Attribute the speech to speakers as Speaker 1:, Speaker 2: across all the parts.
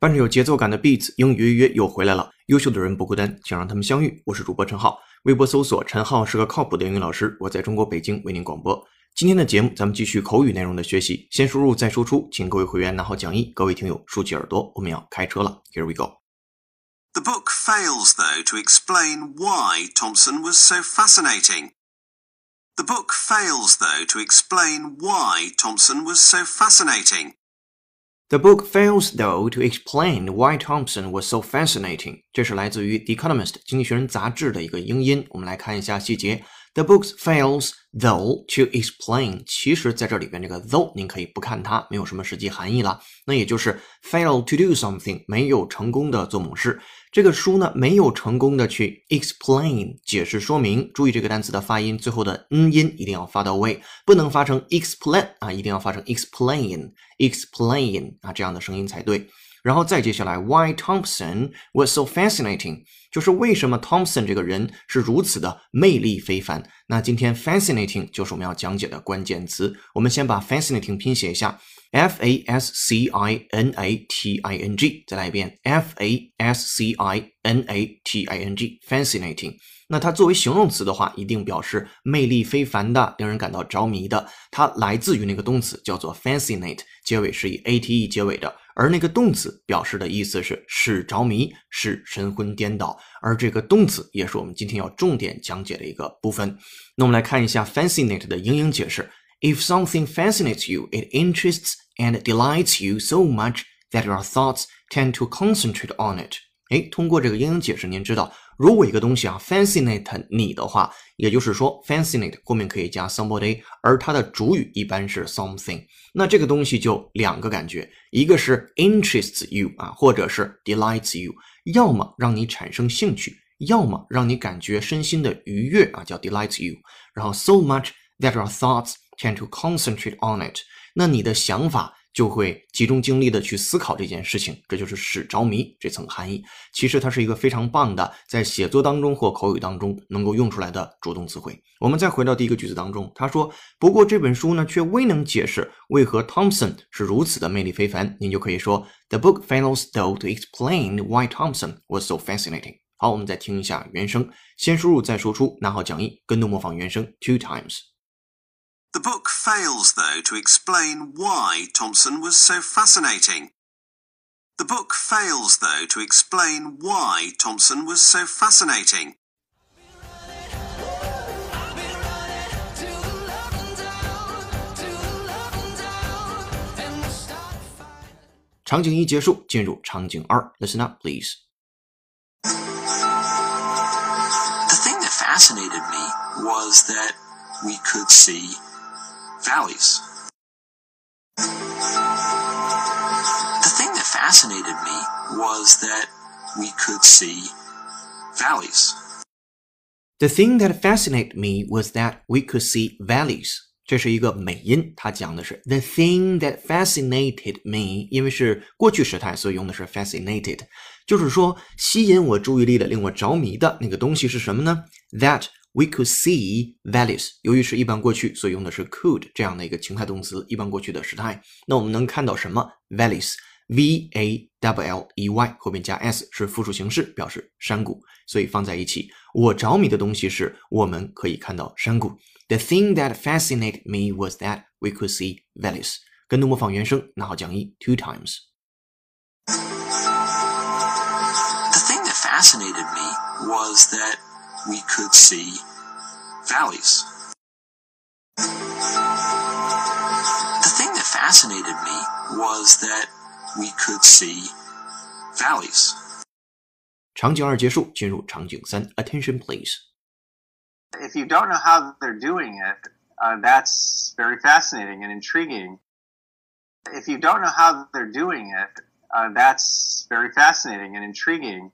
Speaker 1: 伴着有节奏感的 beats，英语约约又回来了。优秀的人不孤单，请让他们相遇。我是主播陈浩，微博搜索陈浩是个靠谱的英语老师。我在中国北京为您广播。今天的节目，咱们继续口语内容的学习。先输入再输出，请各位会员拿好讲义，各位听友竖起耳朵，我们要开车了。Here we go.
Speaker 2: The book fails, though, to explain why Thompson was so fascinating. The book fails, though, to explain why Thompson was so fascinating.
Speaker 1: The book fails, though, to explain why Thompson was so fascinating. 这是来自于《The Economist》经济学人杂志的一个英音。我们来看一下细节。 The books fails, though, to explain. 其实在这里边，这个 though 您可以不看它，没有什么实际含义了。那也就是 fail to do something，没有成功的做某事。这个书呢，没有成功的去 explain 解释说明。注意这个单词的发音，最后的嗯音一定要发到位，不能发成 explain 啊，一定要发成 explain explain 啊这样的声音才对。然后再接下来，Why Thompson was so fascinating？就是为什么 Thompson 这个人是如此的魅力非凡？那今天 fascinating 就是我们要讲解的关键词。我们先把 fascinating 拼写一下，f a s c i n a t i n g，再来一遍，f a s c i n a t i n g，fascinating。那它作为形容词的话，一定表示魅力非凡的，令人感到着迷的。它来自于那个动词叫做 fascinate，结尾是以 a t e 结尾的。而那个动词表示的意思是使着迷，使神魂颠倒。而这个动词也是我们今天要重点讲解的一个部分。那我们来看一下 fascinate 的英英解释：If something fascinates you, it interests and delights you so much that your thoughts tend to concentrate on it。哎，通过这个英英解释，您知道，如果一个东西啊 fascinate 你的话，也就是说 fascinate 后面可以加 somebody，而它的主语一般是 something。那这个东西就两个感觉，一个是 interests you 啊，或者是 delights you，要么让你产生兴趣，要么让你感觉身心的愉悦啊，叫 delights you。然后 so much that your thoughts tend to concentrate on it，那你的想法。就会集中精力的去思考这件事情，这就是使着迷这层含义。其实它是一个非常棒的，在写作当中或口语当中能够用出来的主动词汇。我们再回到第一个句子当中，他说：“不过这本书呢，却未能解释为何 Thompson 是如此的魅力非凡。”您就可以说：“The book fails though to explain why Thompson was so fascinating。”好，我们再听一下原声，先输入再输出，拿好讲义，跟读模仿原声 two times。
Speaker 2: The book fails, though, to explain why Thompson was so fascinating. The book fails, though, to explain why Thompson was so fascinating.
Speaker 1: Listen up, please.
Speaker 2: The thing that fascinated me was that we could see valleys. The thing that fascinated me was that we could see valleys.
Speaker 1: The thing that fascinated me was that we could see valleys. 这是一个美音，它讲的是 the thing that fascinated me，因为是过去时态，所以用的是 fascinated，就是说吸引我注意力的、令我着迷的那个东西是什么呢？That We could see valleys。由于是一般过去，所以用的是 could 这样的一个情态动词，一般过去的时态。那我们能看到什么？valleys，v a w l e y 后面加 s 是复数形式，表示山谷，所以放在一起。我着迷的东西是我们可以看到山谷。The thing that fascinated me was that we could see valleys。跟读模仿原声，拿好讲义 two
Speaker 2: times。The thing that fascinated me was that we could see valleys. The thing that fascinated me was that we could see valleys.
Speaker 1: 场景二结束，进入场景三。Attention, please.
Speaker 3: If you don't know how they're doing it, uh, that's very fascinating and intriguing. If you don't know how they're doing it, uh, that's very fascinating and intriguing.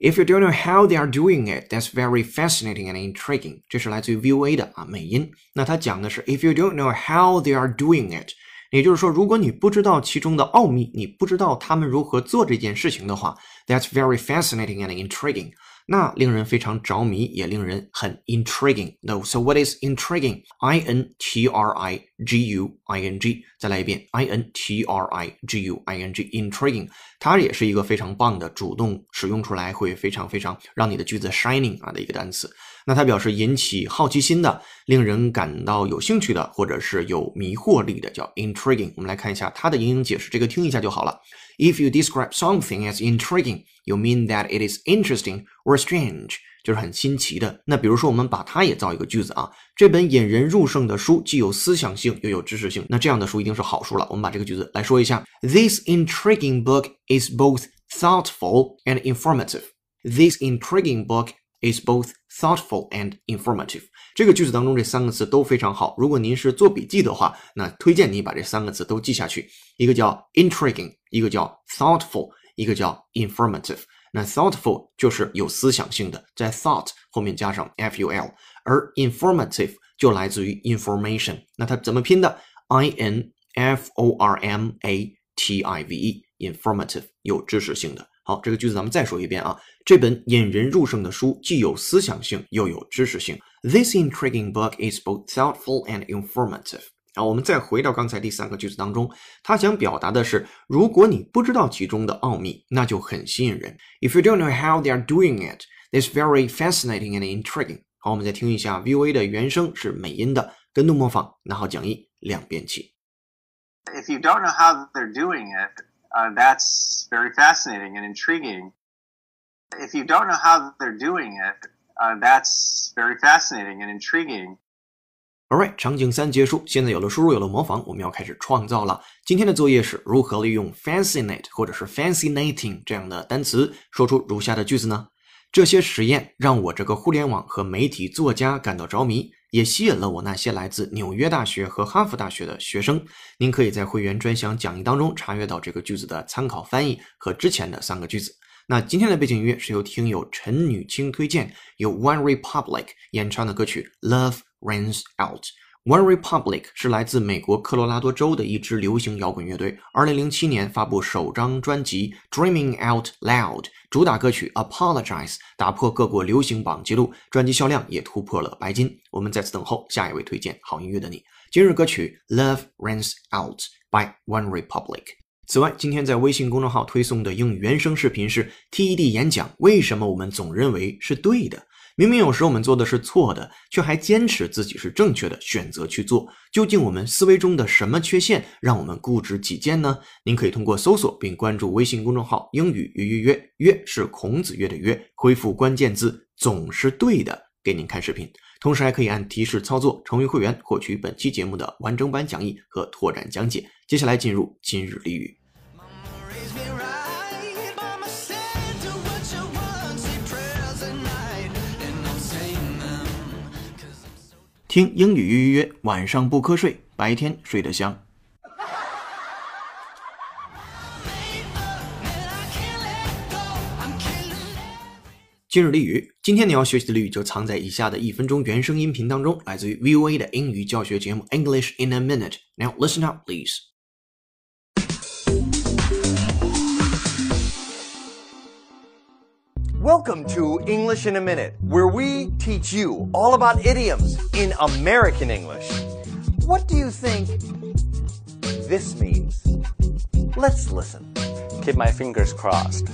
Speaker 1: If you don't know how they are doing it, that's very fascinating and intriguing。这是来自于 VOA 的啊美音。那它讲的是 If you don't know how they are doing it，也就是说，如果你不知道其中的奥秘，你不知道他们如何做这件事情的话，that's very fascinating and intriguing。那令人非常着迷，也令人很 intriguing。No, so what is intriguing? I N T R I g u i n g，再来一遍 i n t r i g u i n g，intriguing，它也是一个非常棒的主动使用出来会非常非常让你的句子 shining 啊的一个单词。那它表示引起好奇心的、令人感到有兴趣的，或者是有迷惑力的，叫 intriguing。我们来看一下它的英英解释，这个听一下就好了。If you describe something as intriguing, you mean that it is interesting or strange，就是很新奇的。那比如说，我们把它也造一个句子啊，这本引人入胜的书既有思想性又有知识性，那这样的书一定是好书了。我们把这个句子来说一下：This intriguing book is both thoughtful and informative. This intriguing book is both thoughtful and informative。这个句子当中这三个词都非常好。如果您是做笔记的话，那推荐你把这三个词都记下去。一个叫 intriguing，一个叫 thoughtful，一个叫 informative。那 thoughtful 就是有思想性的，在 thought 后面加上 f u l，而 informative 就来自于 information。那它怎么拼的？i n f o r m a t i v e，informative 有知识性的。好，这个句子咱们再说一遍啊。这本引人入胜的书既有思想性又有知识性。This intriguing book is both thoughtful and informative。 然后我们再回到刚才第三个句子当中，他想表达的是，如果你不知道其中的奥秘，那就很吸引人。If you don't know how they are doing it, it's very fascinating and intriguing。好，我们再听一下 VOA 的原声是美音的，跟读模仿，拿好讲义，两遍起。
Speaker 3: If you don't know how they're doing it, uh, that's very fascinating and intriguing. If you don't know how they're doing it, uh, that's very fascinating and intriguing.
Speaker 1: Alright，场景三结束，现在有了输入，有了模仿，我们要开始创造了。今天的作业是如何利用 fascinate 或者是 fascinating 这样的单词，说出如下的句子呢？这些实验让我这个互联网和媒体作家感到着迷，也吸引了我那些来自纽约大学和哈佛大学的学生。您可以在会员专享讲义当中查阅到这个句子的参考翻译和之前的三个句子。那今天的背景音乐是由听友陈女青推荐，由 One Republic 演唱的歌曲《Love Runs Out》。One Republic 是来自美国科罗拉多州的一支流行摇滚乐队。二零零七年发布首张专辑《Dreaming Out Loud》，主打歌曲《Apologize》打破各国流行榜记录，专辑销量也突破了白金。我们在此等候下一位推荐好音乐的你。今日歌曲《Love Runs Out》by One Republic。此外，今天在微信公众号推送的英语原声视频是 TED 演讲。为什么我们总认为是对的？明明有时我们做的是错的，却还坚持自己是正确的，选择去做。究竟我们思维中的什么缺陷让我们固执己见呢？您可以通过搜索并关注微信公众号“英语约约约”，约是孔子约的约，恢复关键字“总是对的”，给您看视频。同时还可以按提示操作成为会员，获取本期节目的完整版讲义和拓展讲解。接下来进入今日俚语。听英语预约，晚上不瞌睡，白天睡得香。今日俚语，今天你要学习的俚语就藏在以下的一分钟原声音频当中，来自于 VOA 的英语教学节目 English in a Minute。Now listen up, please.
Speaker 4: Welcome to English in a Minute, where we teach you all about idioms in American English. What do you think this means? Let's listen.
Speaker 5: Keep my fingers crossed.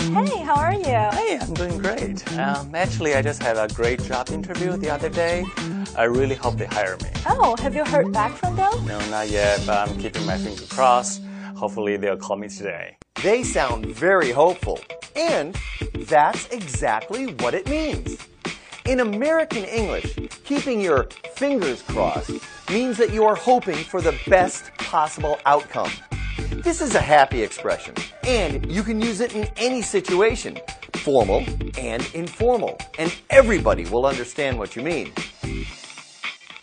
Speaker 6: Hey, how are you?
Speaker 5: Hey, I'm doing great. Um, actually, I just had a great job interview the other day. I really hope they hire me.
Speaker 6: Oh, have you heard back from them?
Speaker 5: No, not yet, but I'm keeping my fingers crossed. Hopefully, they'll call me today.
Speaker 4: They sound very hopeful, and that's exactly what it means. In American English, keeping your fingers crossed means that you are hoping for the best possible outcome. This is a happy expression, and you can use it in any situation, formal and informal, and everybody will understand what you mean.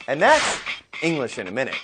Speaker 4: And that's English in a minute.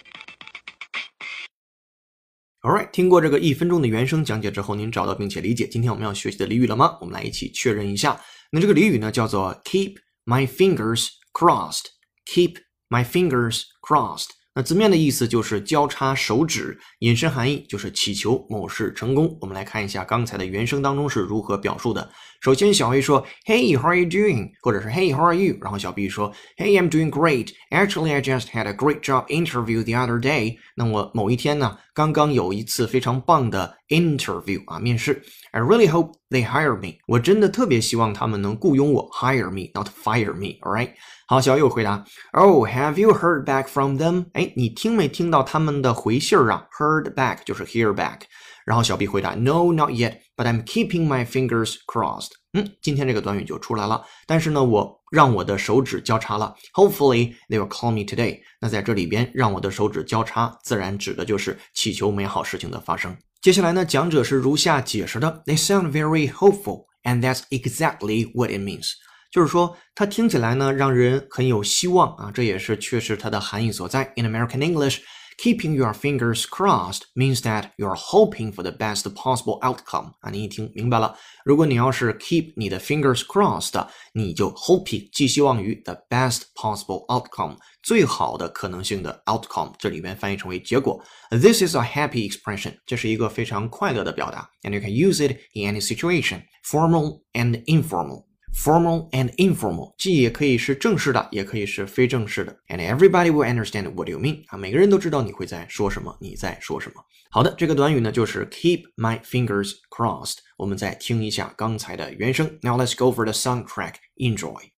Speaker 1: Alright，听过这个一分钟的原声讲解之后，您找到并且理解今天我们要学习的俚语了吗？我们来一起确认一下。那这个俚语呢，叫做 Keep my fingers crossed。Keep my fingers crossed。那字面的意思就是交叉手指，引申含义就是祈求某事成功。我们来看一下刚才的原声当中是如何表述的。首先，小 A 说：“Hey，how are you doing？” 或者是 “Hey，how are you？” 然后小 B 说：“Hey，I'm doing great. Actually, I just had a great job interview the other day.” 那我某一天呢，刚刚有一次非常棒的 interview 啊，面试。I really hope they hire me. 我真的特别希望他们能雇佣我，hire me，not fire me. All right. 好，小友回答：“Oh, have you heard back from them？” 哎，你听没听到他们的回信儿啊？Heard back 就是 hear back。 然后小 B 回答：“No, not yet, but I'm keeping my fingers crossed。”嗯，今天这个短语就出来了。但是呢，我让我的手指交叉了。Hopefully they will call me today。那在这里边，让我的手指交叉，自然指的就是祈求美好事情的发生。接下来呢，讲者是如下解释的：“They sound very hopeful, and that's exactly what it means。”就是说，它听起来呢，让人很有希望啊，这也是确实它的含义所在。In American English, keeping your fingers crossed means that you're hoping for the best possible outcome 啊，你一听明白了。如果你要是 keep 你的 fingers crossed，你就 hoping 寄希望于 the best possible outcome 最好的可能性的 outcome，这里边翻译成为结果。This is a happy expression，这是一个非常快乐的表达，and you can use it in any situation, formal and informal。 formal and informal，既也可以是正式的，也可以是非正式的。And everybody will understand what you mean 啊，每个人都知道你会在说什么，你在说什么。好的，这个短语呢就是 keep my fingers crossed。我们再听一下刚才的原声。Now let's go for the soundtrack. Enjoy.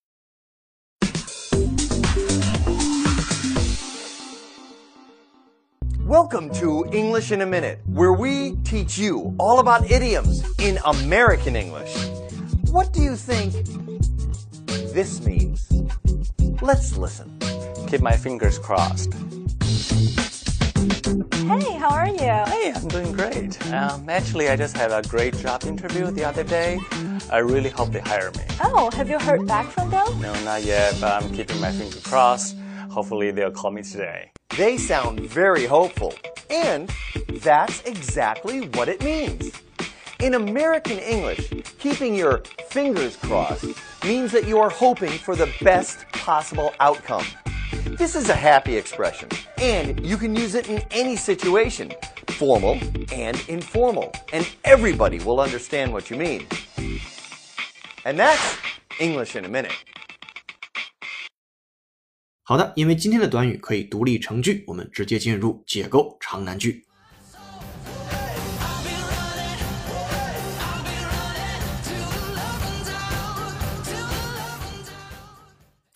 Speaker 4: Welcome to English in a Minute, where we teach you all about idioms in American English. What do you think this means? Let's listen.
Speaker 5: Keep my fingers crossed.
Speaker 6: Hey, how are you?
Speaker 5: Hey, I'm doing great. Um, actually, I just had a great job interview the other day. I really hope they hire me.
Speaker 6: Oh, have you heard back from them?
Speaker 5: No, not yet, but I'm keeping my fingers crossed. Hopefully, they'll call me today.
Speaker 4: They sound very hopeful, and that's exactly what it means. In American English, keeping your fingers crossed means that you are hoping for the best possible outcome. This is a happy expression, and you can use it in any situation, formal and informal, and everybody will understand what you mean. And that's English in a minute.
Speaker 1: 好的，因为今天的短语可以独立成句，我们直接进入解构长难句。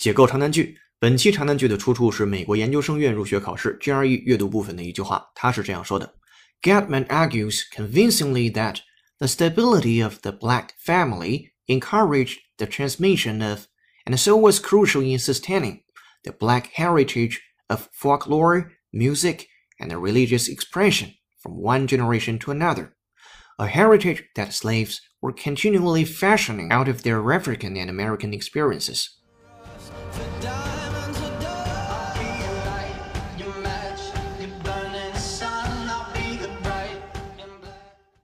Speaker 1: 解构长难句。本期长难句的出处是美国研究生院入学考试 GRE 阅读部分的一句话，他是这样说的：Gutman argues convincingly that the stability of the black family encouraged the transmission of, and so was crucial in sustaining, the black heritage of folklore, music, and religious expression from one generation to another, a heritage that slaves were continually fashioning out of their African and American experiences.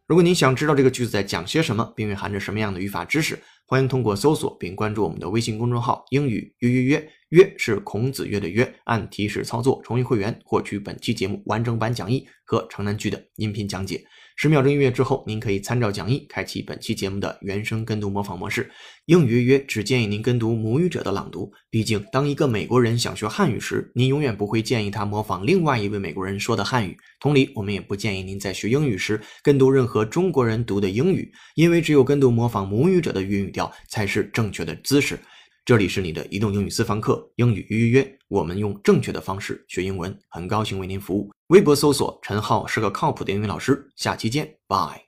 Speaker 1: 如果您想知道这个句子在讲些什么，并蕴含着什么样的语法知识，欢迎通过搜索并关注我们的微信公众号“英语约约约”，约是孔子约的约，按提示操作重新会员，获取本期节目完整版讲义和长难句的音频讲解。十秒钟音乐之后，您可以参照讲义开启本期节目的原声跟读模仿模式。英语约约只建议您跟读母语者的朗读，毕竟当一个美国人想学汉语时，您永远不会建议他模仿另外一位美国人说的汉语。同理，我们也不建议您在学英语时跟读任何中国人读的英语，因为只有跟读模仿母语者的语语调才是正确的姿势。这里是你的移动英语私房课，英语预约约，我们用正确的方式学英文，很高兴为您服务。微博搜索“陈浩是个靠谱的英语老师”，下期见，拜。